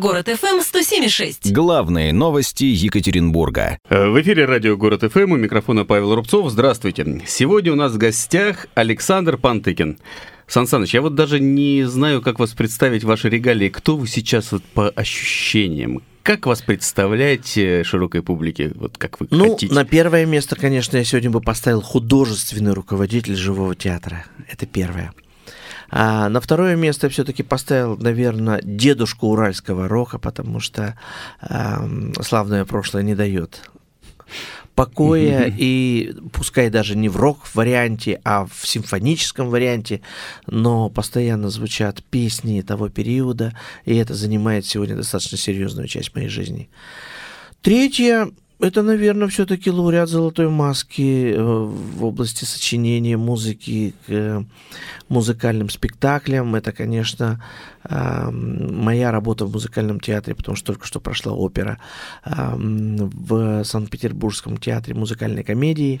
Город FM 107,6. Главные новости Екатеринбурга. Э, В эфире радио «Город ФМ» у микрофона Павел Рубцов. Здравствуйте. Сегодня у нас в гостях Александр Пантыкин. Сан Саныч, я вот даже не знаю, как вас представить, ваши регалии. Кто вы сейчас вот по ощущениям? Как вас представляете широкой публике, вот как вы Ну, хотите? на первое место, конечно, я сегодня бы поставил художественный руководитель живого театра. Это первое. А на второе место я все-таки поставил, наверное, дедушку уральского рока, потому что ам, славное прошлое не дает покоя, и пускай даже не в рок-варианте, а в симфоническом варианте, но постоянно звучат песни того периода, и это занимает сегодня достаточно серьезную часть моей жизни. Третье, это, наверное, все-таки лауреат «Золотой маски» э, в области сочинения музыки к э, музыкальным спектаклям. Это, конечно, э, моя работа в музыкальном театре, потому что только что прошла опера в Санкт-Петербургском театре музыкальной комедии.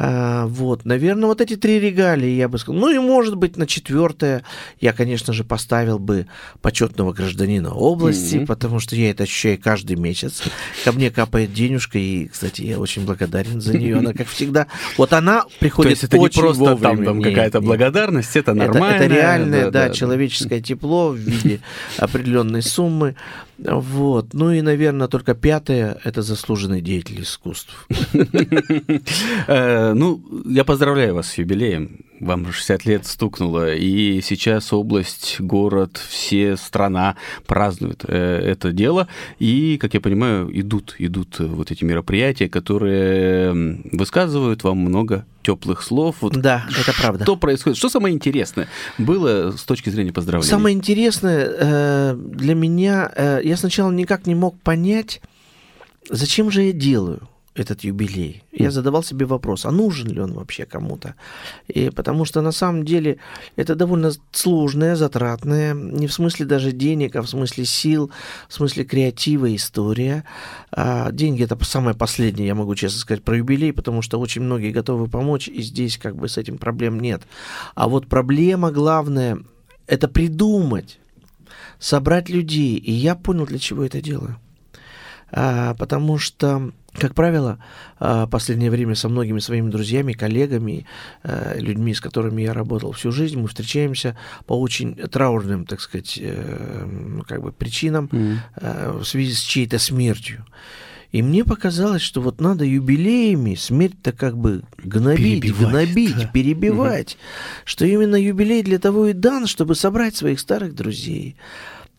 А, вот, наверное, вот эти три регалии я бы сказал. Ну и, может быть, на четвертое я, конечно же, поставил бы почетного гражданина области, Мгм. потому что я это ощущаю каждый месяц. Ко мне капает денежка, и, кстати, я очень благодарен за нее. Она, как всегда, вот она То приходит есть это не очень просто там, вовремя. там Нет, какая-то благодарность, это Это- нормально. Это, реальное, да, человеческое тепло в виде определенной суммы. Вот. Ну и, наверное, только пятое – это заслуженный деятель искусств. Э, Ну, я поздравляю вас с юбилеем. Вам же 60 лет стукнуло, и сейчас область, город, все страна празднуют э, это дело. И, как я понимаю, идут, идут вот эти мероприятия, которые высказывают вам много теплых слов. Вот Да, это правда. Что происходит? Что самое интересное было с точки зрения поздравлений? Самое интересное э, для меня, э, я сначала никак не мог понять, зачем же я делаю этот юбилей. Я задавал себе вопрос, а нужен ли он вообще кому-то? И потому что на самом деле это довольно сложная, затратная, не в смысле даже денег, а в смысле сил, в смысле креатива история. А деньги это самое последнее, я могу честно сказать, про юбилей, потому что очень многие готовы помочь, и здесь как бы с этим проблем нет. А вот проблема главная – это придумать, собрать людей. И я понял, для чего это делаю. А, потому что, как правило, а, последнее время со многими своими друзьями, коллегами, а, людьми, с которыми я работал всю жизнь, мы встречаемся по очень траурным, так сказать, э, как бы причинам э, в связи с чьей-то смертью. И мне показалось, что вот надо юбилеями смерть-то как бы гнобить, Перебивать, гнобить, да. перебивать. Что именно юбилей для того и дан, чтобы собрать своих старых друзей,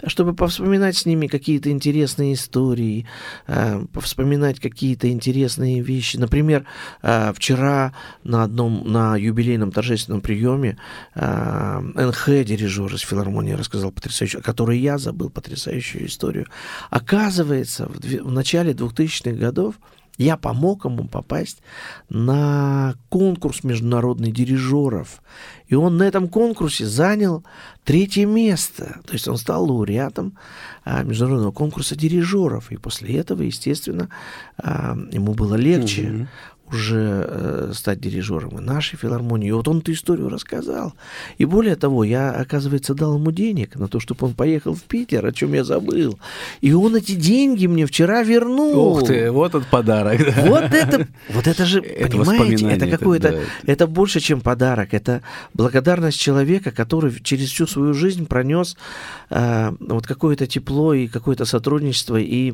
чтобы повспоминать с ними какие-то интересные истории, э, повспоминать какие-то интересные вещи. Например, э, вчера на одном на юбилейном торжественном приеме э, НХ дирижер из филармонии рассказал потрясающую, о которой я забыл потрясающую историю. Оказывается, в, в начале 2000-х годов я помог ему попасть на конкурс международных дирижеров. И он на этом конкурсе занял третье место. То есть он стал лауреатом а, международного конкурса дирижеров. И после этого, естественно, а, ему было легче Мгм. Уже э, стать дирижером и нашей филармонии. И вот он эту историю рассказал. И более того, я, оказывается, дал ему денег на то, чтобы он поехал в Питер, о чем я забыл. И он эти деньги мне вчера вернул. Ух ты, вот этот подарок. да. Вот это, вот это же, Это понимаете, это это какое-то, да. это больше, чем подарок. Это благодарность человека, который через всю свою жизнь пронес э, вот какое-то тепло и какое-то сотрудничество. И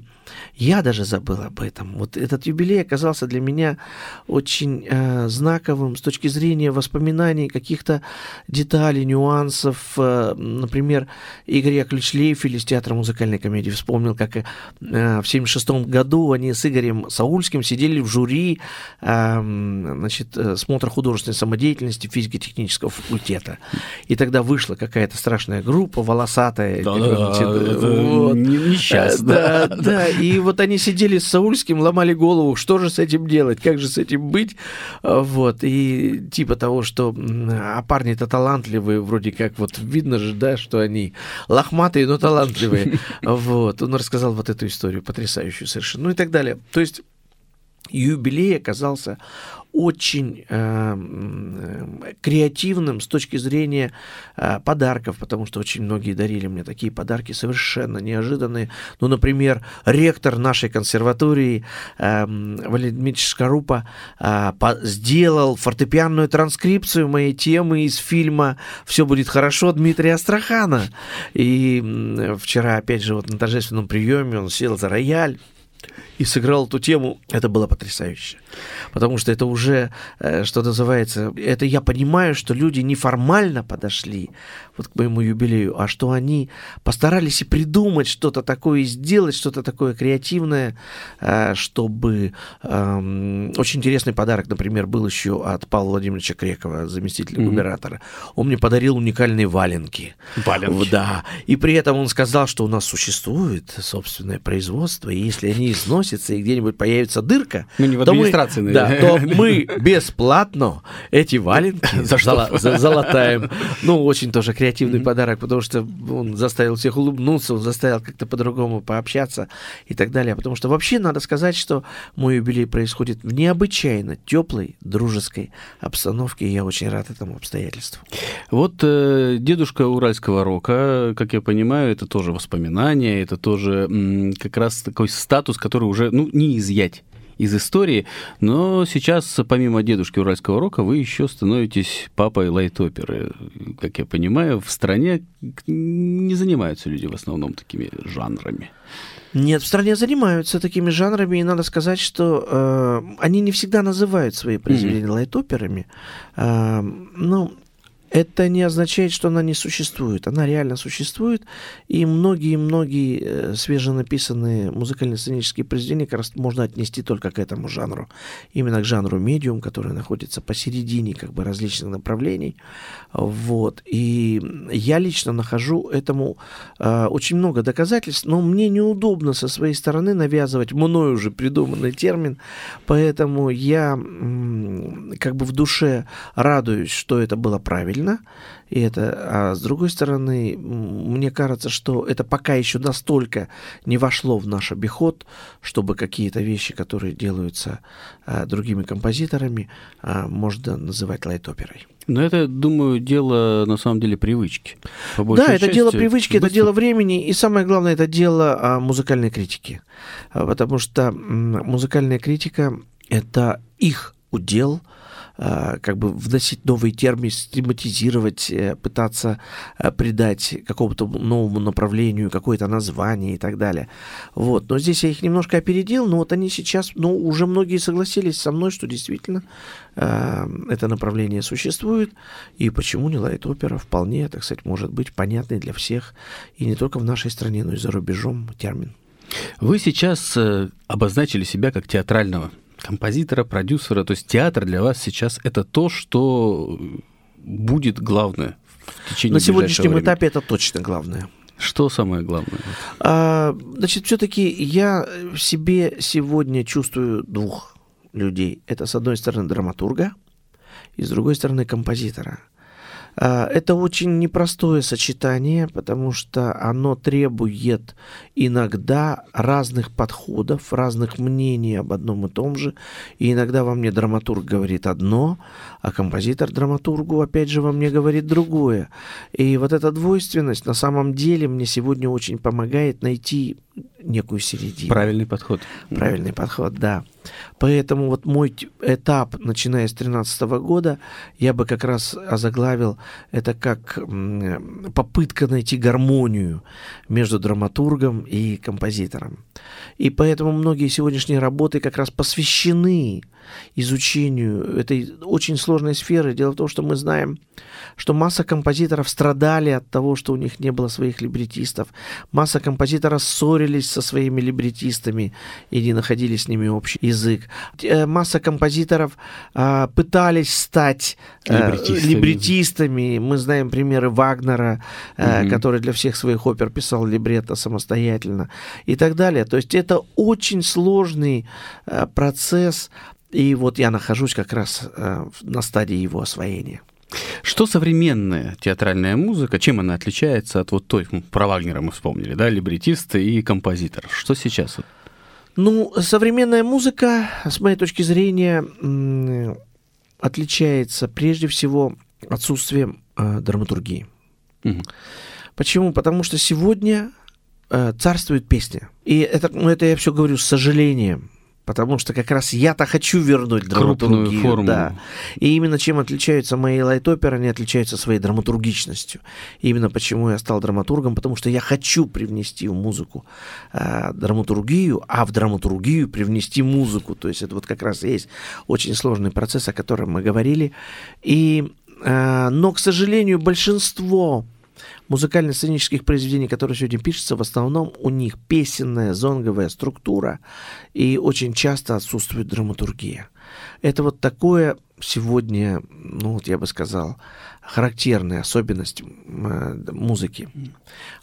я даже забыл об этом. Вот этот юбилей оказался для меня очень э, знаковым с точки зрения воспоминаний, каких-то деталей, нюансов. Э, например, Игорь Яковлевич Лейфель из театра музыкальной комедии вспомнил, как э, в 76 году они с Игорем Саульским сидели в жюри э, значит, э, смотра художественной самодеятельности физико-технического факультета. И тогда вышла какая-то страшная группа волосатая. Да-да-да, значит, э, вот. не- не сейчас, да. да. Да, и вот они сидели с Саульским, ломали голову, что же с этим делать, как же с этим быть. А, Вот, и типа того, что а парни-то талантливые, вроде как, вот видно же, да, что они лохматые, но талантливые. Вот, он рассказал вот эту историю, потрясающую совершенно, ну и так далее. То есть юбилей оказался очень э, креативным с точки зрения э, подарков, потому что очень многие дарили мне такие подарки совершенно неожиданные. Ну, например, ректор нашей консерватории э, Валерий Дмитриевич Шкарупа э, по, сделал фортепианную транскрипцию моей темы из фильма «Все будет хорошо» Дмитрия Астрахана. И э, вчера, опять же, вот на торжественном приеме он сел за рояль, и сыграл эту тему, это было потрясающе. Потому что это уже, э, что называется, это я понимаю, что люди неформально подошли вот к моему юбилею, а что они постарались и придумать что-то такое, и сделать что-то такое креативное, э, чтобы... Эм, очень интересный подарок, например, был еще от Павла Владимировича Крекова, заместителя mm-hmm. губернатора. Он мне подарил уникальные валенки. Валенки. Да. И при этом он сказал, что у нас существует собственное производство, и если они износятся и где-нибудь появится дырка, ну, не в то, мы, да, то мы бесплатно эти валенки залатаем. Ну, очень тоже креативный подарок, потому что он заставил всех улыбнуться, он заставил как-то по-другому пообщаться и так далее. Потому что вообще надо сказать, что мой юбилей происходит в необычайно теплой, дружеской обстановке, и я очень рад этому обстоятельству. Вот э, дедушка уральского рока, как я понимаю, это тоже воспоминания, это тоже м, как раз такой статус, который уже ну, не изъять из истории, но сейчас, помимо дедушки уральского рока, вы еще становитесь папой лайт-оперы. Как я понимаю, в стране не занимаются люди в основном такими жанрами. Нет, в стране занимаются такими жанрами, и надо сказать, что э, они не всегда называют свои произведения mm-hmm. лайт-операми. Э, ну, это не означает, что она не существует. Она реально существует, и многие-многие э, свеженаписанные музыкально-сценические произведения как раз можно отнести только к этому жанру. Именно к жанру медиум, который находится посередине как бы различных направлений. Вот. И я лично нахожу этому э, очень много доказательств, но мне неудобно со своей стороны навязывать мной уже придуманный термин, поэтому я как бы в душе радуюсь, что это было правильно, правильно, и это, а с другой стороны, мне кажется, что это пока еще настолько не вошло в наш обиход, чтобы какие-то вещи, которые делаются а, другими композиторами, а, можно называть лайт-оперой. Но это, думаю, дело на самом деле привычки. да, это дело привычки, это дело времени, и самое главное, это дело а, музыкальной критики. А, потому что музыкальная критика — это их удел — как бы вносить новые термины, стигматизировать, э, пытаться э, придать какому-то новому направлению какое-то название и так далее. Вот. Но здесь я их немножко опередил, но вот они сейчас, ну, уже многие согласились со мной, что действительно это направление существует, и почему не лайт-опера вполне, так сказать, может быть понятный для всех, и не только в нашей стране, но и за рубежом термин. Вы сейчас обозначили себя как театрального композитора, продюсера. То есть театр для вас сейчас это то, что будет главное в течение На сегодняшнем времени. этапе это точно главное. Что самое главное? А, значит, все-таки я в себе сегодня чувствую двух людей. Это, с одной стороны, драматурга, и с другой стороны, композитора. А, это очень непростое сочетание, потому что оно требует иногда разных подходов, разных мнений об одном и том же. И иногда во мне драматург говорит одно, а композитор драматургу, опять же, во мне говорит другое. И вот эта двойственность на самом деле мне сегодня очень помогает найти некую середину. Правильный подход. Правильный подход, да. Поэтому вот мой этап, начиная с 2013 года, я бы как раз озаглавил это как попытка найти гармонию между драматургом и композитором. И поэтому многие сегодняшние работы как раз посвящены изучению этой очень сложной сферы. Дело в том, что мы знаем, что масса композиторов страдали от того, что у них не было своих либретистов. Масса композиторов ссорились со своими либретистами и не находили с ними общий язык. Э, масса композиторов а, пытались стать а, либретистами. либретистами. Мы знаем примеры Вагнера, а, угу. который для всех своих опер писал либретто самостоятельно и так далее. То есть это очень сложный процесс и вот я нахожусь как раз э, на стадии его освоения. Что современная театральная музыка, чем она отличается от вот той, ну, про Вагнера мы вспомнили, да, либретист и композитор? Что сейчас? Ну, современная музыка, с моей точки зрения, отличается прежде всего отсутствием э, драматургии. Мгм. Почему? Потому что сегодня э, царствует песня. И это, ну, это я все говорю с сожалением. Потому что как раз я-то хочу вернуть драматургию. форму. Да. И именно чем отличаются мои лайт-оперы, они отличаются своей драматургичностью. И именно почему я стал драматургом, потому что я хочу привнести в музыку э, драматургию, а в драматургию привнести музыку. То есть это вот как раз и есть очень сложный процесс, о котором мы говорили. И, э, но, к сожалению, большинство музыкально-сценических произведений, которые сегодня пишутся, в основном у них песенная, зонговая структура, и очень часто отсутствует драматургия. Это вот такое сегодня, ну вот я бы сказал, характерная особенность э, музыки.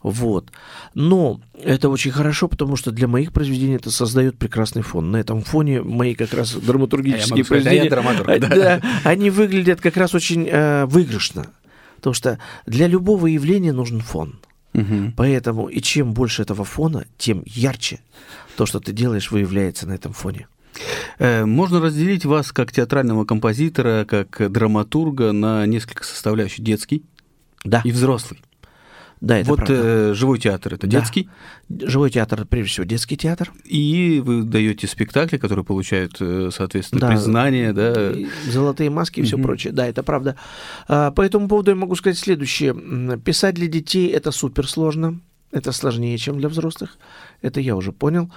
Вот. Но это очень хорошо, потому что для моих произведений это создает прекрасный фон. На этом фоне мои как раз А драматургические могу сказать, а произведения, драматург, э, да. да, они выглядят как раз очень э, выигрышно. Потому что для любого явления нужен фон. Мгм. Поэтому и чем больше этого фона, тем ярче то, что ты делаешь, выявляется на этом фоне. Э, Можно разделить вас как театрального композитора, как драматурга на несколько составляющих. Детский Да, и взрослый. Да, это вот правда. э, живой театр это Да. детский, Живой театр, прежде всего, детский театр. и вы даете спектакли, которые получают, э, соответственно, Да. признание, да. И Золотые маски и все Мгм. прочее. Да, это правда. А, По этому поводу я могу сказать следующее. Писать для детей это супер сложно. Это сложнее, чем для взрослых. Это я уже понял.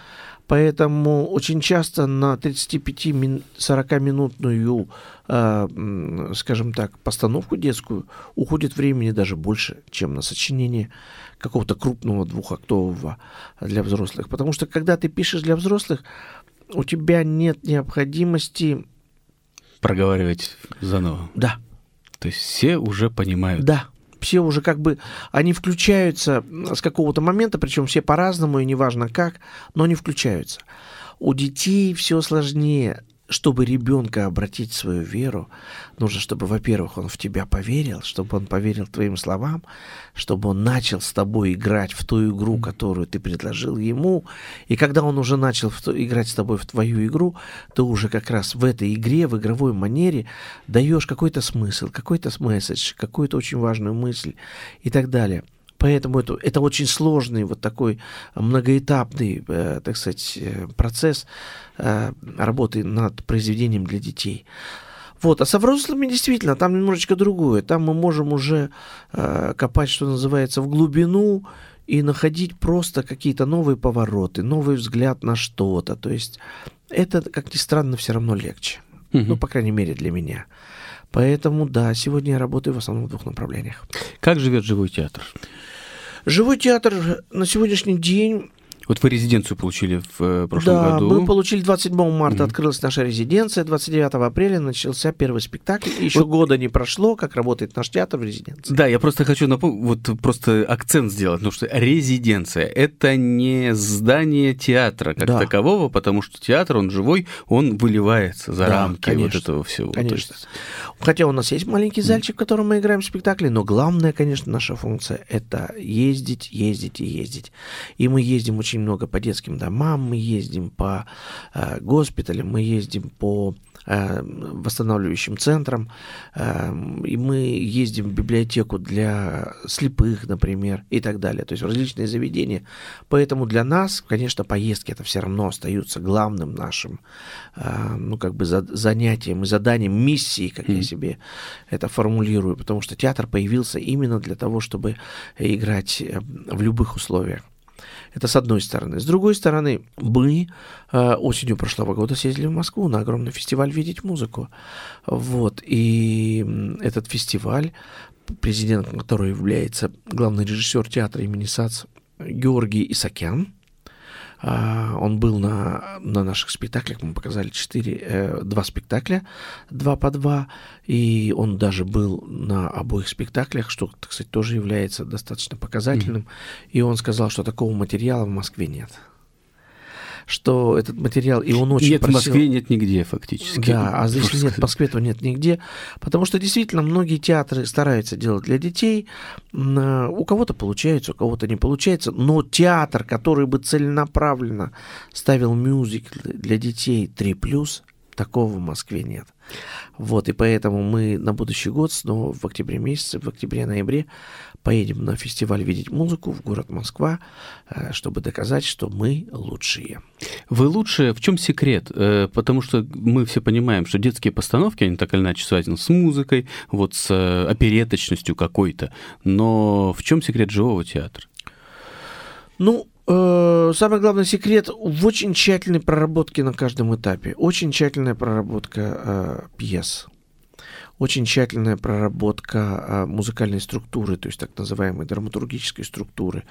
Поэтому очень часто на 35-40-минутную, а, м, скажем так, постановку детскую уходит времени даже больше, чем на сочинение какого-то крупного двухактового для взрослых. Потому что когда ты пишешь для взрослых, у тебя нет необходимости проговаривать заново. да, То есть все уже понимают. да. Все уже как бы, они включаются с какого-то момента, причем все по-разному, и неважно как, но они включаются. У детей все сложнее. Чтобы ребенка обратить в свою веру, нужно, чтобы, во-первых, он в тебя поверил, чтобы он поверил твоим словам, чтобы он начал с тобой играть в ту игру, которую ты предложил ему. И когда он уже начал играть с тобой в твою игру, ты уже как раз в этой игре, в игровой манере даешь какой-то смысл, какой-то месседж, какую-то очень важную мысль и так далее. Поэтому это, это очень сложный вот такой многоэтапный, э, так сказать, э, процесс э, работы над произведением для детей. Вот, а со взрослыми действительно там немножечко другое. Там мы можем уже э, копать, что называется, в глубину и находить просто какие-то новые повороты, новый взгляд на что-то. То есть это, как ни странно, все равно легче. Мгм. Ну, по крайней мере, для меня. Поэтому, да, сегодня я работаю в основном в двух направлениях. Как живет живой театр? Живой театр на сегодняшний день Вот вы резиденцию получили в э, прошлом да, году. мы получили 27 марта, Мгм. открылась наша резиденция, 29 апреля начался первый спектакль. Еще Вот- года не прошло, как работает наш театр в резиденции. Да, я просто хочу напомнить, вот просто акцент сделать, потому что резиденция – это не здание театра как Да. такового, потому что театр, он живой, он выливается за Да, рамки вот конечно, этого всего. Конечно. Хотя у нас есть маленький зальчик, в котором мы играем спектакли, но главная, конечно, наша функция – это ездить, ездить и ездить. И мы ездим очень много по детским домам, мы ездим по э, госпиталям, мы ездим по э, восстанавливающим центрам, э, и мы ездим в библиотеку для слепых, например, и так далее, то есть в различные заведения. Поэтому для нас, конечно, поездки это все равно остаются главным нашим, э, ну, как бы за- занятием и заданием, миссией, как я Мгм. себе это формулирую, потому что театр появился именно для того, чтобы играть э, в любых условиях. Это с одной стороны. С другой стороны, мы э, осенью прошлого года съездили в Москву на огромный фестиваль «Видеть музыку». Вот. И этот фестиваль, президент которого является главный режиссер театра имени САЦ Георгий Исакян, он был на, на наших спектаклях, мы показали четыре, э, два спектакля, два по два, и он даже был на обоих спектаклях, что, так сказать, тоже является достаточно показательным. И он сказал, что такого материала в Москве нет. Что этот материал, и он очень Нет просил... в Москве, нет нигде фактически. Да, а здесь нет в Москве, то нет нигде, потому что действительно многие театры стараются делать для детей, у кого-то получается, у кого-то не получается, но театр, который бы целенаправленно ставил мюзикл для детей 3+, такого в Москве нет. Вот, и поэтому мы на будущий год снова в октябре месяце, в октябре-ноябре поедем на фестиваль «Видеть музыку» в город Москва, э, чтобы доказать, что мы лучшие. Вы лучшие? В чем секрет? Э, потому что мы все понимаем, что детские постановки, они так или иначе связаны с музыкой, вот с э, опереточностью какой-то. Но в чем секрет живого театра? Ну, самый главный секрет в очень тщательной проработке на каждом этапе. Очень тщательная проработка э, пьес. Очень тщательная проработка э, музыкальной структуры, то есть так называемой драматургической структуры.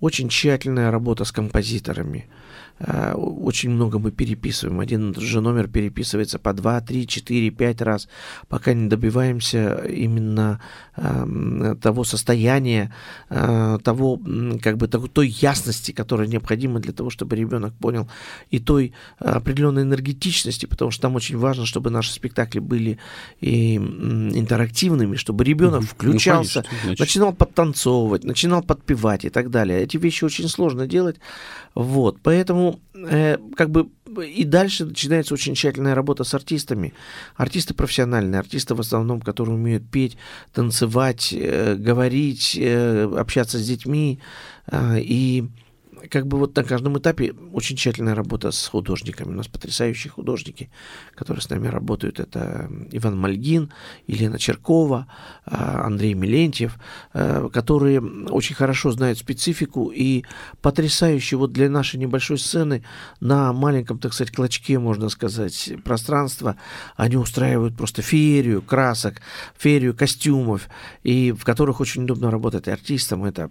Очень тщательная работа с композиторами. Э, очень много мы переписываем. Один же номер переписывается по 2, 3, 4, 5 раз, пока не добиваемся именно э, того состояния, э, того, как бы, той ясности, которая необходима для того, чтобы ребенок понял, и той определенной энергетичности, потому что там очень важно, чтобы наши спектакли были и интерактивными, чтобы ребенок ну, включался, ну, конечно, начинал подтанцовывать, начинал подпевать и так далее. Эти вещи очень сложно делать. Вот, поэтому э, как бы и дальше начинается очень тщательная работа с артистами. Артисты профессиональные, артисты в основном, которые умеют петь, танцевать, э, говорить, э, общаться с детьми. Э, и как бы вот на каждом этапе очень тщательная работа с художниками. У нас потрясающие художники, которые с нами работают. Это Иван Мальгин, Елена Черкова, а, Андрей Милентьев, а, которые очень хорошо знают специфику и потрясающие вот для нашей небольшой сцены на маленьком, так сказать, клочке, можно сказать, пространства, они устраивают просто феерию красок, феерию костюмов, и в которых очень удобно работать артистам. Это,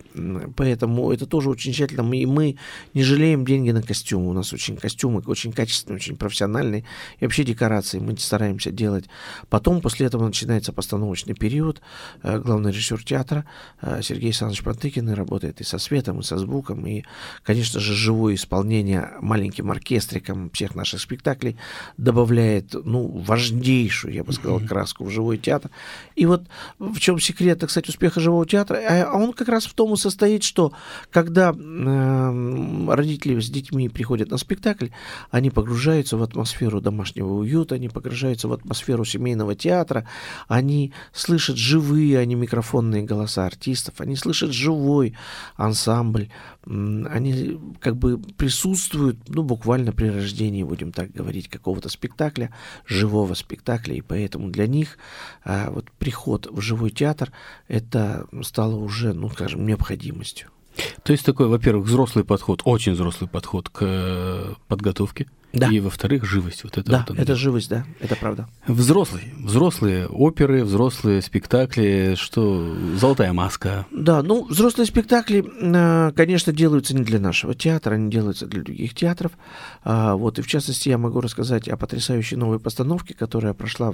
поэтому это тоже очень тщательно. И мы не жалеем деньги на костюмы. У нас очень костюмы очень качественные, очень профессиональные. И вообще декорации мы стараемся делать. Потом, после этого начинается постановочный период. Э, главный режиссер театра э, Сергей Александрович Пантыкин работает и со светом, и со звуком. И, конечно же, живое исполнение маленьким оркестриком всех наших спектаклей добавляет, ну, важнейшую, я бы сказал, краску в живой театр. И вот в чем секрет, кстати, успеха живого театра? А, а он как раз в том и состоит, что когда э, родители с детьми приходят на спектакль, они погружаются в атмосферу домашнего уюта, они погружаются в атмосферу семейного театра, они слышат живые, а не микрофонные голоса артистов, они слышат живой ансамбль, они как бы присутствуют, ну, буквально при рождении, будем так говорить, какого-то спектакля, живого спектакля, и поэтому для них а, вот приход в живой театр это стало уже, ну, скажем, необходимостью. То есть такой, во-первых, взрослый подход, очень взрослый подход к э, подготовке. Да. И, во-вторых, живость. Вот это да, вот это живость, да, это правда. Взрослый, взрослые оперы, взрослые спектакли, что «Золотая маска». Да, ну, взрослые спектакли, э, конечно, делаются не для нашего театра, они делаются для других театров. А, вот, и в частности, я могу рассказать о потрясающей новой постановке, которая прошла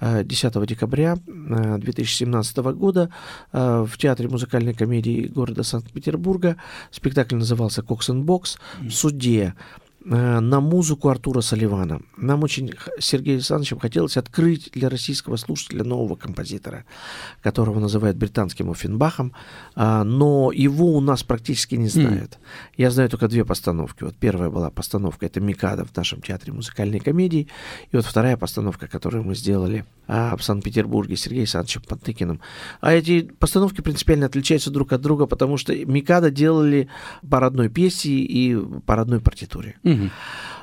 10 э, декабря 2017 года в Театре музыкальной комедии города Санкт-Петербурга. Спектакль назывался «Кокс Бокс». В суде Э, на музыку Артура Соливана. Нам очень Сергею Александровичем хотелось открыть для российского слушателя нового композитора, которого называют британским Оффенбахом, а, но его у нас практически не знают. Mm. Я знаю только две постановки. Вот первая была постановка, это «Микада» в нашем театре музыкальной комедии, и вот вторая постановка, которую мы сделали а, в Санкт-Петербурге с Сергеем Александровичем Пантыкиным. А эти постановки принципиально отличаются друг от друга, потому что «Микада» делали по родной пьесе и по родной партитуре. Угу.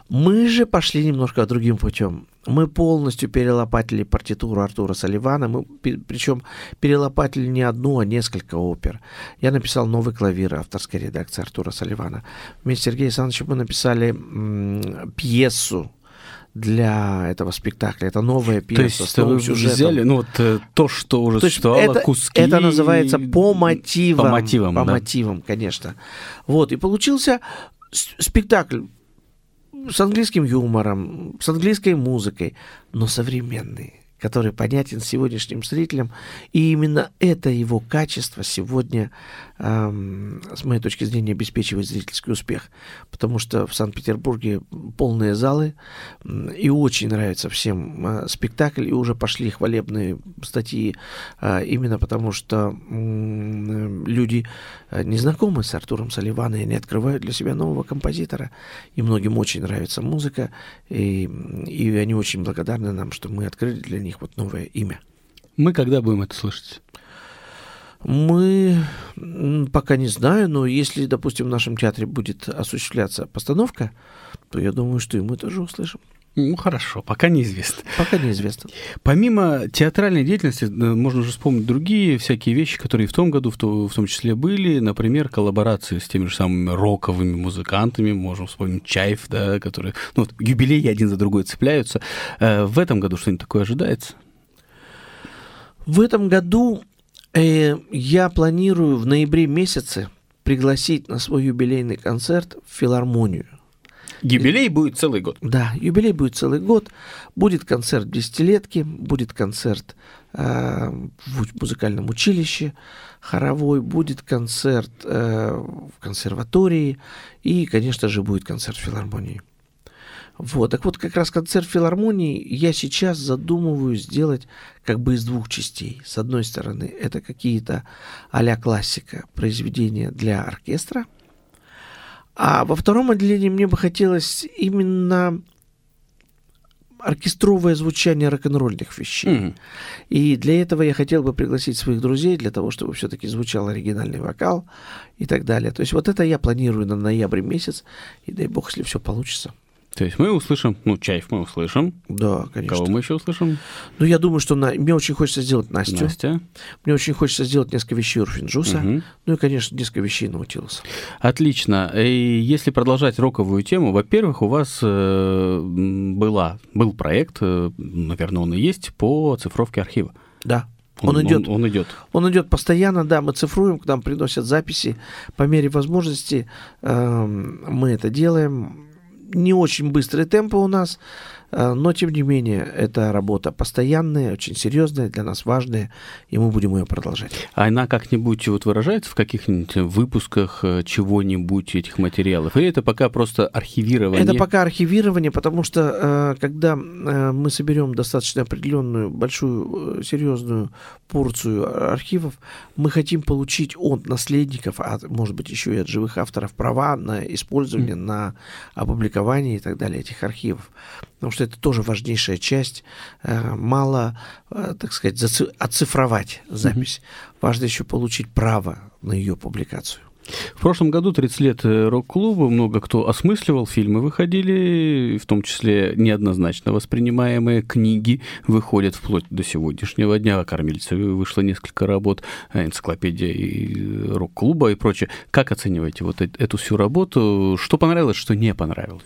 Мы же пошли немножко другим путем. Мы полностью перелопатили партитуру Артура Соливана, мы, причем перелопатили не одну, а несколько опер. Я написал новый клавир авторской редакции Артура Соливана. Вместе с Сергеем Александровичем мы написали м- пьесу для этого спектакля. Это новая пьеса. То есть вы сюжетом. взяли ну, вот, э, то, что уже то существовало, это, куски... Это называется по мотивам. По мотивам, По да. мотивам, конечно. Вот, и получился спектакль с английским юмором, с английской музыкой, но современный который понятен сегодняшним зрителям. И именно это его качество сегодня, эм, с моей точки зрения, обеспечивает зрительский успех. Потому что в Санкт-Петербурге полные залы, и очень нравится всем э, спектакль, и уже пошли хвалебные статьи э, именно потому, что э, люди не знакомы с Артуром Соливаном, и они открывают для себя нового композитора. И многим очень нравится музыка, и, и они очень благодарны нам, что мы открыли для них вот новое имя. Мы когда будем это слышать? Мы пока не знаю, но если, допустим, в нашем театре будет осуществляться постановка, то я думаю, что и мы тоже услышим. Ну, хорошо, пока неизвестно. Пока неизвестно. Помимо театральной деятельности, э, можно же вспомнить другие всякие вещи, которые в том году в, то, в том числе были. Например, коллаборации с теми же самыми роковыми музыкантами. Можем вспомнить Чайф, да, которые... Ну, вот, юбилеи один за другой цепляются. Э, в этом году что-нибудь такое ожидается? В этом году э, я планирую в ноябре месяце пригласить на свой юбилейный концерт в филармонию. Юбилей будет целый год. Да, юбилей будет целый год. Будет концерт десятилетки, будет концерт э, в музыкальном училище хоровой, будет концерт э, в консерватории и, конечно же, будет концерт в филармонии. Вот, так вот, как раз концерт филармонии я сейчас задумываю сделать как бы из двух частей. С одной стороны, это какие-то а классика, произведения для оркестра, а во втором отделении мне бы хотелось именно оркестровое звучание рок-н-ролльных вещей. Mm-hmm. И для этого я хотел бы пригласить своих друзей, для того, чтобы все-таки звучал оригинальный вокал и так далее. То есть вот это я планирую на ноябрь месяц, и дай бог, если все получится. То есть мы услышим, ну, Чаев мы услышим. Да, конечно. Кого мы еще услышим? Ну, я думаю, что на... мне очень хочется сделать Настю. Настя. Мне очень хочется сделать несколько вещей Урфинджуса. Угу. Ну и, конечно, несколько вещей Наутилуса. Отлично. И если продолжать роковую тему, во-первых, у вас э, была, был проект, э, наверное, он и есть, по цифровке архива. Да. Он, он идет. Он, он идет. Он идет постоянно, да, мы цифруем, к нам приносят записи по мере возможности. Э, мы это делаем не очень быстрые темпы у нас, но, тем не менее, это работа постоянная, очень серьезная, для нас важная, и мы будем ее продолжать. А она как-нибудь вот выражается в каких-нибудь выпусках э, чего-нибудь этих материалов? Или это пока просто архивирование? Это пока архивирование, потому что э, когда мы соберем достаточно определенную, большую, серьезную порцию архивов, мы хотим получить от наследников, а может быть еще и от живых авторов права на использование, mm. на опубликование и так далее этих архивов потому что это тоже важнейшая часть. Э, мало, э, так сказать, оцифровать запись. Mm-hmm. Важно еще получить право на ее публикацию. В прошлом году 30 лет э, рок-клуба, много кто осмысливал, фильмы выходили, в том числе неоднозначно воспринимаемые книги выходят вплоть до сегодняшнего дня. О вышло несколько работ, энциклопедия и рок-клуба и прочее. Как оцениваете вот эту всю работу? Что понравилось, что не понравилось?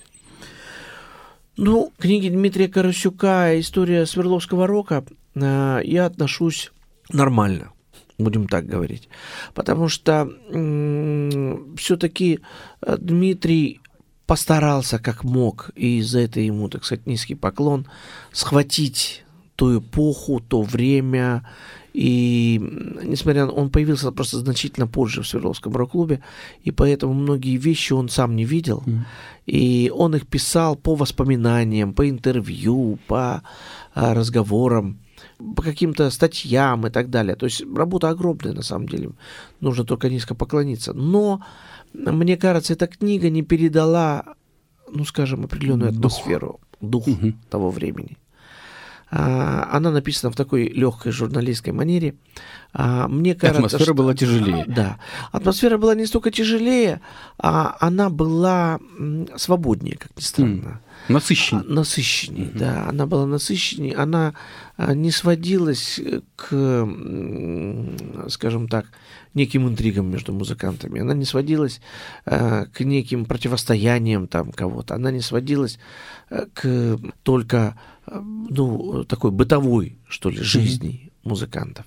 Ну, книги Дмитрия Карасюка «История Свердловского рока» э, я отношусь нормально, будем так говорить. Потому что все-таки э, Дмитрий постарался как мог, и за это ему, так сказать, низкий поклон, схватить ту эпоху, то время, и несмотря на... Он появился просто значительно позже в Свердловском рок-клубе, и поэтому многие вещи он сам не видел. Mm. И он их писал по воспоминаниям, по интервью, по а, разговорам, по каким-то статьям и так далее. То есть работа огромная на самом деле. Нужно только низко поклониться. Но, мне кажется, эта книга не передала, ну, скажем, определенную атмосферу, дух, дух угу. того времени. А, она написана в такой легкой журналистской манере. А, мне кажется, Атмосфера что... была тяжелее. Да. Атмосфера была не столько тяжелее, а она была свободнее, как ни странно. Насыщеннее. А, насыщеннее, mm да. Она была насыщеннее. Она не сводилась к, скажем так, неким интригам между музыкантами. Она не сводилась к неким противостояниям там кого-то. Она не сводилась к только ну, такой бытовой, что ли, жизни mm-hmm. музыкантов.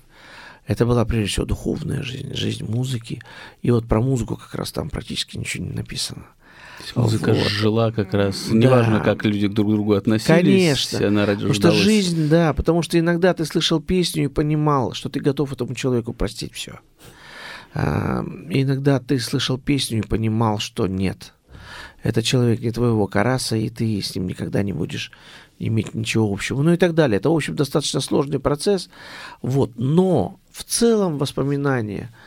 Это была прежде всего духовная жизнь, жизнь музыки. И вот про музыку как раз там практически ничего не написано. Музыка вот. жила как раз. Да. Неважно, как люди друг к другу относились. Конечно. Она потому что жизнь, да, потому что иногда ты слышал песню и понимал, что ты готов этому человеку простить все. А, иногда ты слышал песню и понимал, что нет. Это человек не твоего караса, и ты с ним никогда не будешь иметь ничего общего. Ну и так далее. Это, в общем, достаточно сложный процесс. Вот. Но в целом воспоминания –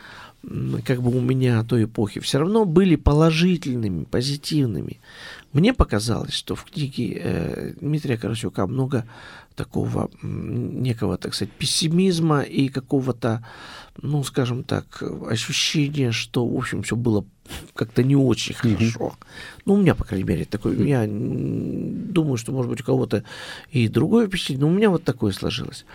как бы у меня той эпохи все равно были положительными, позитивными. Мне показалось, что в книге э, Дмитрия Карасюка много такого некого, так сказать, пессимизма и какого-то, ну, скажем так, ощущения, что, в общем, все было как-то не очень хорошо. Ну, у меня, по крайней мере, такой, я думаю, что, может быть, у кого-то и другое впечатление, но у меня вот такое сложилось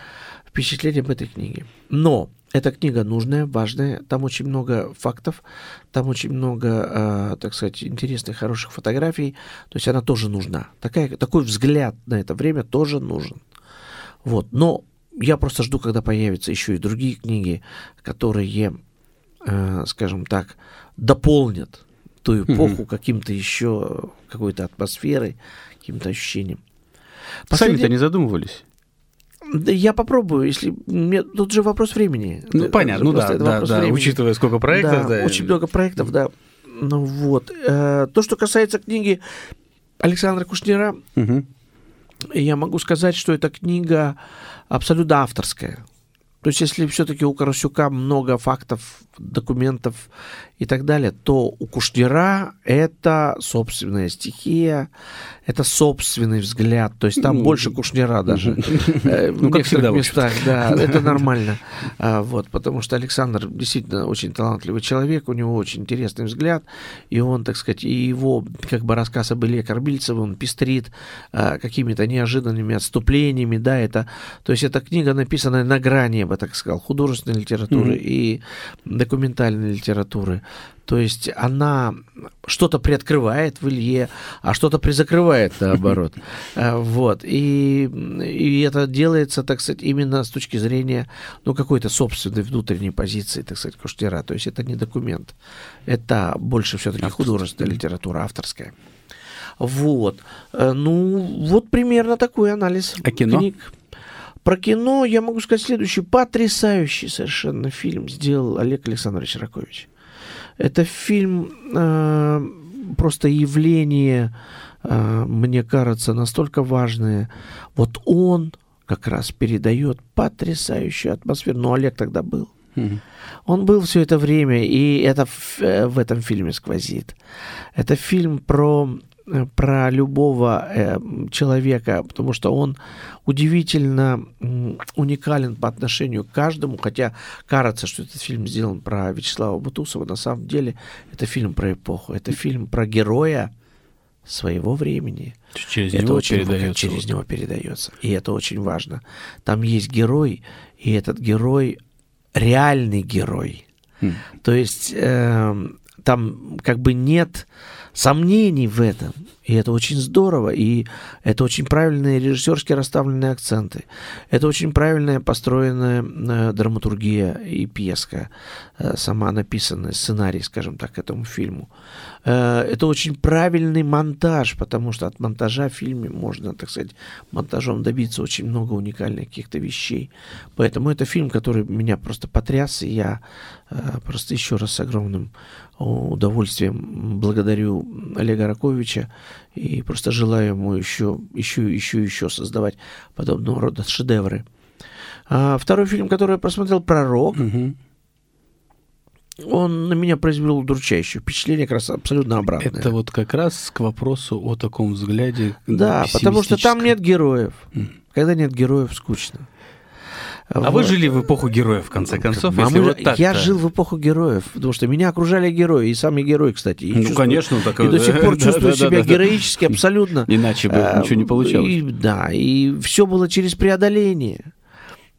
впечатление об этой книге. Но эта книга нужная, важная, там очень много фактов, там очень много, э, так сказать, интересных, хороших фотографий, то есть она тоже нужна. Такая, такой взгляд на это время тоже нужен. Вот, но я просто жду, когда появятся еще и другие книги, которые, э, скажем так, дополнят ту эпоху mm-hmm. каким-то еще, какой-то атмосферой, каким-то ощущением. Последний... Сами-то не задумывались? Да я попробую, если мне тут же вопрос времени. Ну понятно, ну да, да, да. Учитывая сколько проектов, да, да. Очень много проектов, да. Ну вот. Э, то, что касается книги Александра Кушнера, угу. я могу сказать, что эта книга абсолютно авторская. То есть, если все-таки у Карасюка много фактов, документов и так далее, то у Кушнера это собственная стихия, это собственный взгляд. То есть там ну, больше Кушнера даже. Э, ну, в некоторых местах, да, это нормально. А, вот, потому что Александр действительно очень талантливый человек, у него очень интересный взгляд, и он, так сказать, и его как бы рассказ об Илье Корбильцеве, он пестрит а, какими-то неожиданными отступлениями, да, это, то есть эта книга написана на грани бы так сказал, художественной литературы и документальной литературы. То есть она что-то приоткрывает в Илье, а что-то призакрывает наоборот. А, вот. И, и это делается, так сказать, именно с точки зрения ну, какой-то собственной внутренней позиции, так сказать, Куштера. То есть это не документ. Это больше все-таки художественная литература, авторская. Вот. Э, ну, вот примерно такой анализ а кино? книг. Про кино я могу сказать следующий. Потрясающий совершенно фильм сделал Олег Александрович Ракович. Это фильм э, просто явление, э, мне кажется, настолько важное. Вот он как раз передает потрясающую атмосферу. Но Олег тогда был. Mm-hmm. Он был все это время, и это в, э, в этом фильме сквозит. Это фильм про про любого э, человека, потому что он удивительно э, уникален по отношению к каждому, хотя кажется, что этот фильм сделан про Вячеслава Бутусова, на самом деле это фильм про эпоху, это фильм про героя своего времени. Через это него очень передается. Через него передается. И это очень важно. Там есть герой, и этот герой реальный герой. Хм. То есть э, там как бы нет сомнений в этом. И это очень здорово, и это очень правильные режиссерски расставленные акценты. Это очень правильная построенная э, драматургия и пьеска, э, сама написанная, сценарий, скажем так, к этому фильму. Э, это очень правильный монтаж, потому что от монтажа в фильме можно, так сказать, монтажом добиться очень много уникальных каких-то вещей. Поэтому это фильм, который меня просто потряс, и я просто еще раз с огромным удовольствием благодарю Олега Раковича и просто желаю ему еще, еще, еще, еще создавать подобного рода шедевры. А второй фильм, который я просмотрел, «Пророк», угу. он на меня произвел удручающее впечатление, как раз абсолютно обратное. Это вот как раз к вопросу о таком взгляде Да, потому что там нет героев. Когда нет героев, скучно. А вы жили в эпоху героев, в конце концов, а если мы, вот так Я жил в эпоху героев, потому что меня окружали герои, и сами герои, кстати. И ну, чувствую, конечно. Так, и до сих пор чувствую себя героически, абсолютно. Иначе бы а, ничего не получалось. Да, и все было через преодоление.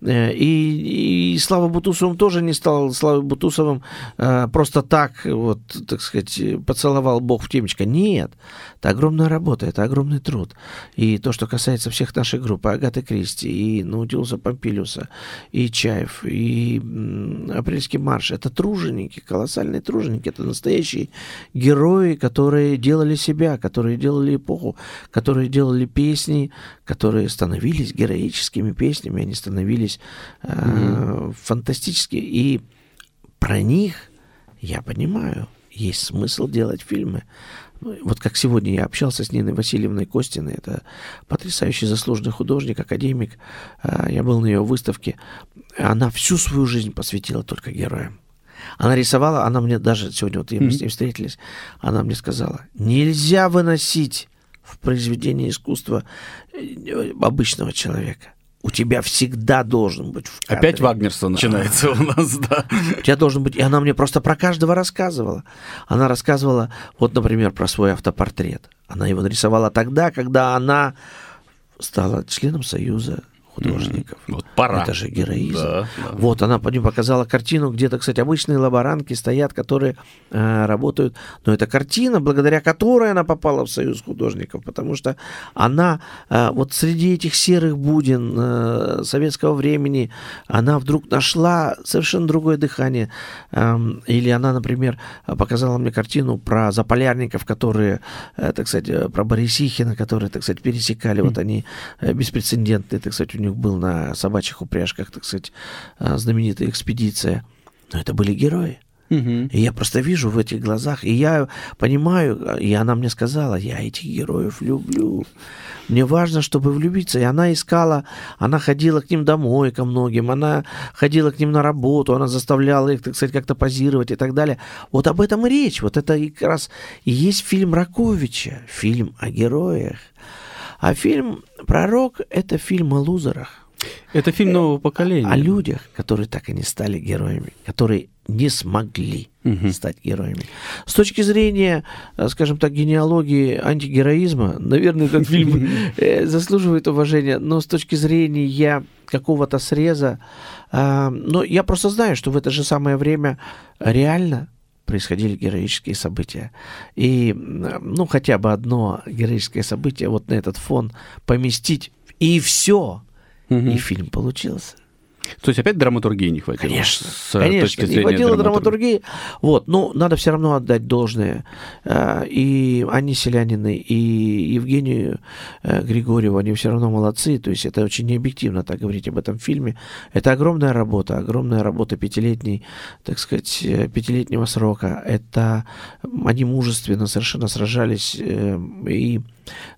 Э, и, и Слава Бутусовым тоже не стал Славой Бутусовым э, просто так, вот, так сказать, поцеловал Бог в темечко. Нет, это огромная работа, это огромный труд. И то, что касается всех наших групп, Агаты Кристи, и Наутилуса Помпилиуса, и Чаев, и Апрельский марш, это труженики, колоссальные труженики, это настоящие герои, которые делали себя, которые делали эпоху, которые делали песни, которые становились героическими песнями, они становились э, mm-hmm. фантастическими. И про них, я понимаю, есть смысл делать фильмы. Вот как сегодня я общался с Ниной Васильевной Костиной, это потрясающий заслуженный художник, академик. Э, я был на ее выставке. Она всю свою жизнь посвятила только героям. Она рисовала, она мне даже сегодня вот мы с ней встретились, она мне сказала, нельзя выносить в произведении искусства э, обычного человека. У тебя всегда должен быть в кадре. Опять Вагнерство начинается у нас, да. У тебя должен быть... И она мне просто про каждого рассказывала. Она рассказывала, вот, например, про свой автопортрет. Она его нарисовала тогда, когда она стала членом Союза художников. Mm-hmm. Вот пора. Это же героизм. Да, да. Вот она по ним показала картину, где-то, кстати, обычные лаборантки стоят, которые э, работают. Но это картина, благодаря которой она попала в Союз художников, потому что она э, вот среди этих серых будин э, советского времени, она вдруг нашла совершенно другое дыхание. Э, или она, например, показала мне картину про заполярников, которые, э, так сказать, э, про Борисихина, которые, так сказать, пересекали. Mm-hmm. Вот они э, беспрецедентные, так сказать, них был на собачьих упряжках, так сказать, а, знаменитая экспедиция. Но это были герои. И я просто вижу в этих глазах, и я понимаю, и она мне сказала, я этих героев люблю. Мне важно, чтобы влюбиться. И она искала, она ходила к ним домой, ко многим, она ходила к ним на работу, она заставляла их, так сказать, как-то позировать и так далее. Вот об этом и речь. Вот это как раз и есть фильм Раковича, фильм о героях. А фильм «Пророк» — это фильм о лузерах. Это фильм нового поколения. О людях, которые так и не стали героями, которые не смогли угу. стать героями. С точки зрения, э, скажем так, генеалогии антигероизма, наверное, этот фильм э, заслуживает уважения, но с точки зрения какого-то среза, э, но я просто знаю, что в это же самое время реально происходили героические события. И, ну, хотя бы одно героическое событие вот на этот фон поместить, и все, угу. и фильм получился. То есть опять драматургии не хватило? Конечно, с конечно, точки не хватило драматургии. Вот, но надо все равно отдать должное э, и Анне Селяниной, и Евгению э, Григорьеву, они все равно молодцы, то есть это очень необъективно так говорить об этом фильме. Это огромная работа, огромная работа пятилетней, так сказать, э, пятилетнего срока. Это они мужественно совершенно сражались и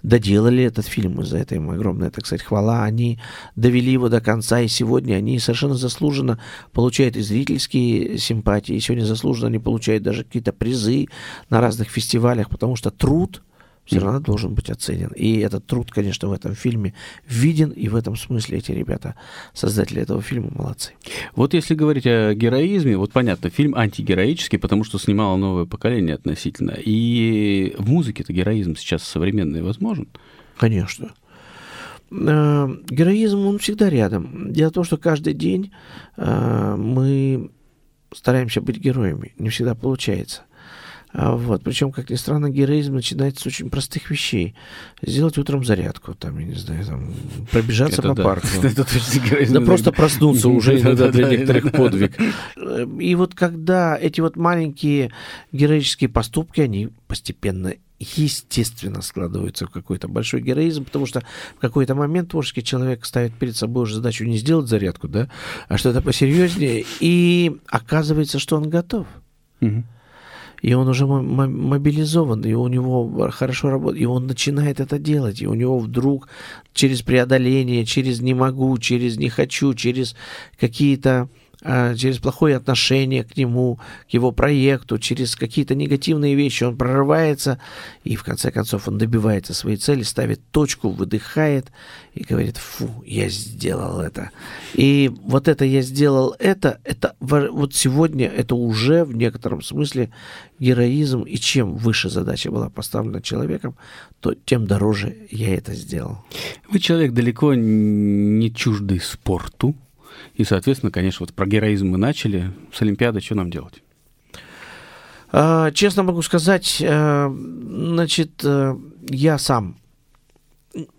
доделали этот фильм, и за это им огромная, так сказать, хвала. Они довели его до конца, и сегодня они совершенно заслуженно получают и зрительские симпатии, и сегодня заслуженно они получают даже какие-то призы на разных фестивалях, потому что труд все равно должен быть оценен. И этот труд, конечно, в этом фильме виден, и в этом смысле эти ребята, создатели этого фильма, молодцы. Вот если говорить о героизме, вот понятно, фильм антигероический, потому что снимало новое поколение относительно. И в музыке-то героизм сейчас современный возможен? Конечно. Э, героизм, он всегда рядом. Дело в том, что каждый день э, мы стараемся быть героями. Не всегда получается. А вот. Причем, как ни странно, героизм начинается с очень простых вещей. Сделать утром зарядку, там, я не знаю, там, пробежаться это по да. парку. Это точно героизм. Да просто проснуться уже иногда для некоторых подвиг. И вот когда эти вот маленькие героические поступки, они постепенно естественно складываются в какой-то большой героизм, потому что в какой-то момент творческий человек ставит перед собой уже задачу не сделать зарядку, да, а что-то посерьезнее, и оказывается, что он готов. Угу и он уже мобилизован, и у него хорошо работает, и он начинает это делать, и у него вдруг через преодоление, через не могу, через не хочу, через какие-то через плохое отношение к нему, к его проекту, через какие-то негативные вещи он прорывается, и в конце концов он добивается своей цели, ставит точку, выдыхает и говорит, фу, я сделал это. И вот это я сделал это, это вот сегодня это уже в некотором смысле героизм, и чем выше задача была поставлена человеком, то тем дороже я это сделал. Вы человек далеко не чуждый спорту, И, соответственно, конечно, вот про героизм мы начали. С Олимпиады что нам делать? А, честно могу сказать, э, значит, э, я сам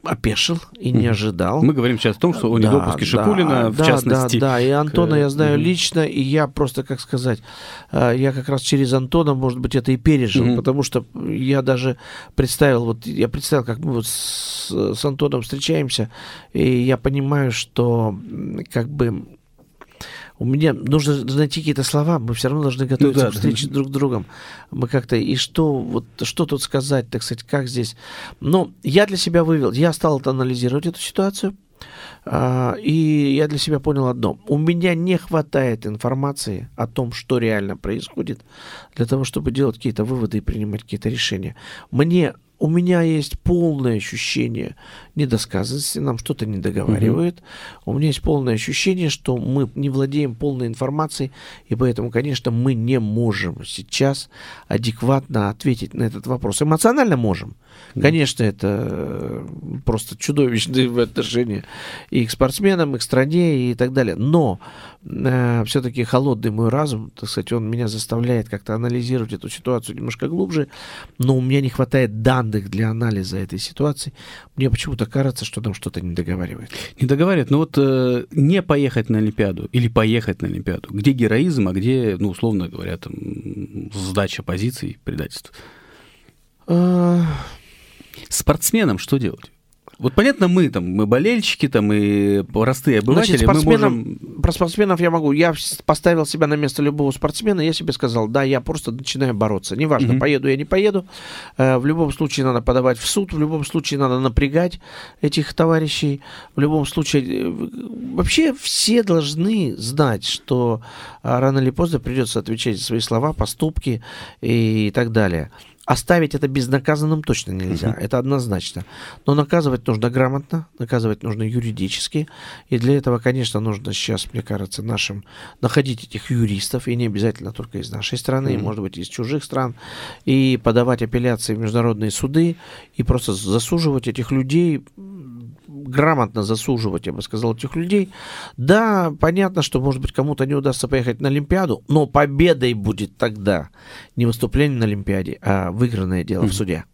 опешил и не ожидал. Мы говорим сейчас о том, что недопуске да, Шипулина, да, в частности. Да, да, и Антона к... я знаю лично, и я просто, как сказать, э, я как раз через Антона, может быть, это и пережил, mm потому что я даже представил, вот я представил, как мы вот с, с Антоном встречаемся, и я понимаю, что как бы у меня нужно найти какие-то слова, мы все равно должны готовиться ну, да, к встрече да. друг с другом. Мы как-то, и что, вот, что тут сказать, так сказать, как здесь. Но я для себя вывел, я стал анализировать эту ситуацию, а, и я для себя понял одно. У меня не хватает информации о том, что реально происходит, для того, чтобы делать какие-то выводы и принимать какие-то решения. Мне у меня есть полное ощущение недосказанности, нам что-то не договаривают. Угу. У меня есть полное ощущение, что мы не владеем полной информацией, и поэтому, конечно, мы не можем сейчас адекватно ответить на этот вопрос. Эмоционально можем. Конечно, это э, просто чудовищные отношения и к спортсменам, и к стране, и так далее. Но э, все-таки холодный мой разум, так сказать, он меня заставляет как-то анализировать эту ситуацию немножко глубже, но у меня не хватает данных для анализа этой ситуации. Мне почему-то кажется, что нам что-то не договаривает. Не договаривает, но вот э, не поехать на Олимпиаду или поехать на Олимпиаду, где героизм, а где, ну, условно говоря, там, сдача позиций, предательств? А, Спортсменам что делать? Вот понятно, мы там, мы болельщики, там и простые обыватели, Значит, мы можем... Про спортсменов я могу. Я поставил себя на место любого спортсмена, я себе сказал, да, я просто начинаю бороться. Неважно, mm-hmm. поеду я, не поеду. Э, в любом случае надо подавать в суд, в любом случае надо напрягать этих товарищей. В любом случае... Э, вообще все должны знать, что э, рано или поздно придется отвечать за свои слова, поступки и так далее. Оставить это безнаказанным точно нельзя, uh-huh. это однозначно. Но наказывать нужно грамотно, наказывать нужно юридически. И для этого, конечно, нужно сейчас, мне кажется, нашим находить этих юристов, и не обязательно только из нашей страны, uh-huh. может быть, из чужих стран, и подавать апелляции в международные суды, и просто засуживать этих людей грамотно засуживать, я бы сказал, этих людей. Да, понятно, что, может быть, кому-то не удастся поехать на Олимпиаду, но победой будет тогда не выступление на Олимпиаде, а выигранное дело mm-hmm. в суде.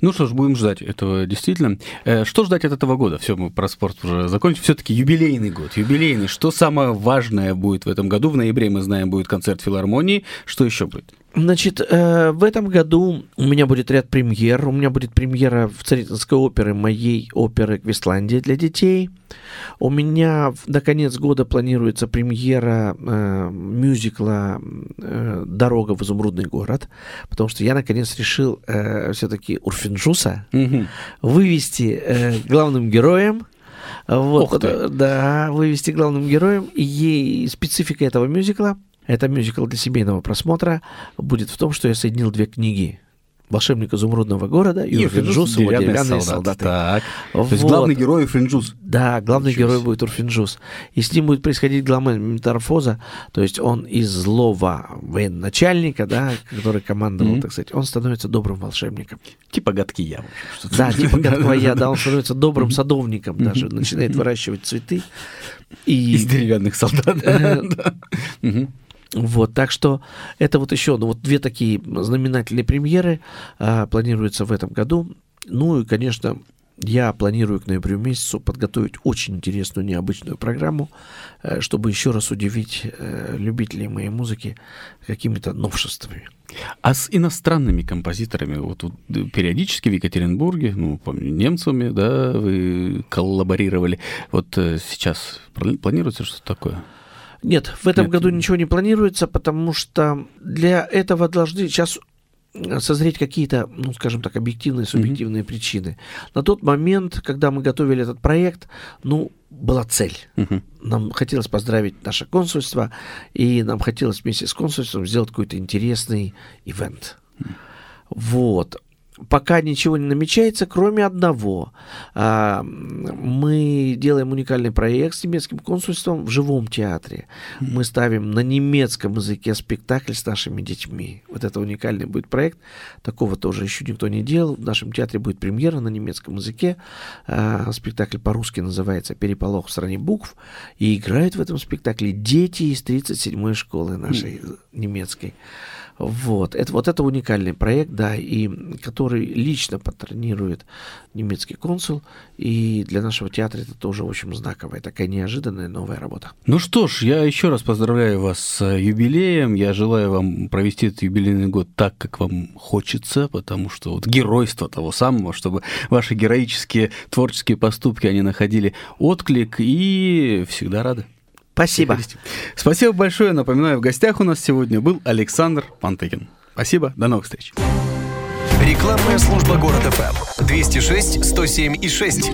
Ну что ж, будем ждать этого действительно. Э, что ждать от этого года? Все, мы про спорт уже закончили. Все-таки юбилейный год, юбилейный. Что самое важное будет в этом году? В ноябре, мы знаем, будет концерт филармонии. Что еще будет? Значит, э, в этом году у меня будет ряд премьер. У меня будет премьера в Царицынской оперы, моей оперы «Квестландия» для детей. У меня до конец года планируется премьера э, мюзикла э, «Дорога в изумрудный город», потому что я наконец решил э, все-таки Урфинджуса угу. вывести э, главным героем вот, да, вывести главным героем. И специфика этого мюзикла – это мюзикл для семейного просмотра будет в том, что я соединил две книги волшебник изумрудного города и Урфин Джус, его деревянные солдаты. Так. Вот. То есть главный герой Урфин Джус. Да, главный Ничего герой будет Урфин Джус. И с ним будет происходить главная метаморфоза, то есть он из злого военачальника, да, который командовал, mm-hmm. так сказать, он становится добрым волшебником. Типа гадкий я. Да, типа гадкого я, да, он становится добрым садовником даже, начинает выращивать цветы. И... Из деревянных солдат. Э, вот, так что это вот еще ну, вот две такие знаменательные премьеры а, планируются в этом году. Ну и, конечно, я планирую к ноябрю месяцу подготовить очень интересную, необычную программу, э, чтобы еще раз удивить э, любителей моей музыки какими-то новшествами. А с иностранными композиторами, вот, вот периодически в Екатеринбурге, ну, помню, немцами, да, вы коллаборировали. Вот э, сейчас планируется что-то такое? Нет, в этом Нет. году ничего не планируется, потому что для этого должны сейчас созреть какие-то, ну, скажем так, объективные, субъективные mm-hmm. причины. На тот момент, когда мы готовили этот проект, ну, была цель. Mm-hmm. Нам хотелось поздравить наше консульство, и нам хотелось вместе с консульством сделать какой-то интересный ивент. Mm-hmm. Вот. Пока ничего не намечается, кроме одного. А, мы делаем уникальный проект с немецким консульством в живом театре. Мы ставим на немецком языке спектакль с нашими детьми. Вот это уникальный будет проект. Такого тоже еще никто не делал. В нашем театре будет премьера на немецком языке. А, спектакль по-русски называется «Переполох в стране букв». И играют в этом спектакле дети из 37-й школы нашей немецкой. Вот. Это, вот это уникальный проект, да, и который лично патронирует немецкий консул. И для нашего театра это тоже очень знаковая, такая неожиданная новая работа. Ну что ж, я еще раз поздравляю вас с юбилеем. Я желаю вам провести этот юбилейный год так, как вам хочется, потому что вот геройство того самого, чтобы ваши героические творческие поступки, они находили отклик и всегда рады. Спасибо. Спасибо большое. Напоминаю, в гостях у нас сегодя был Александр Пантыкин. Спасибо, до новых встреч. Рекламная служба города ФМ 206 107 и 6.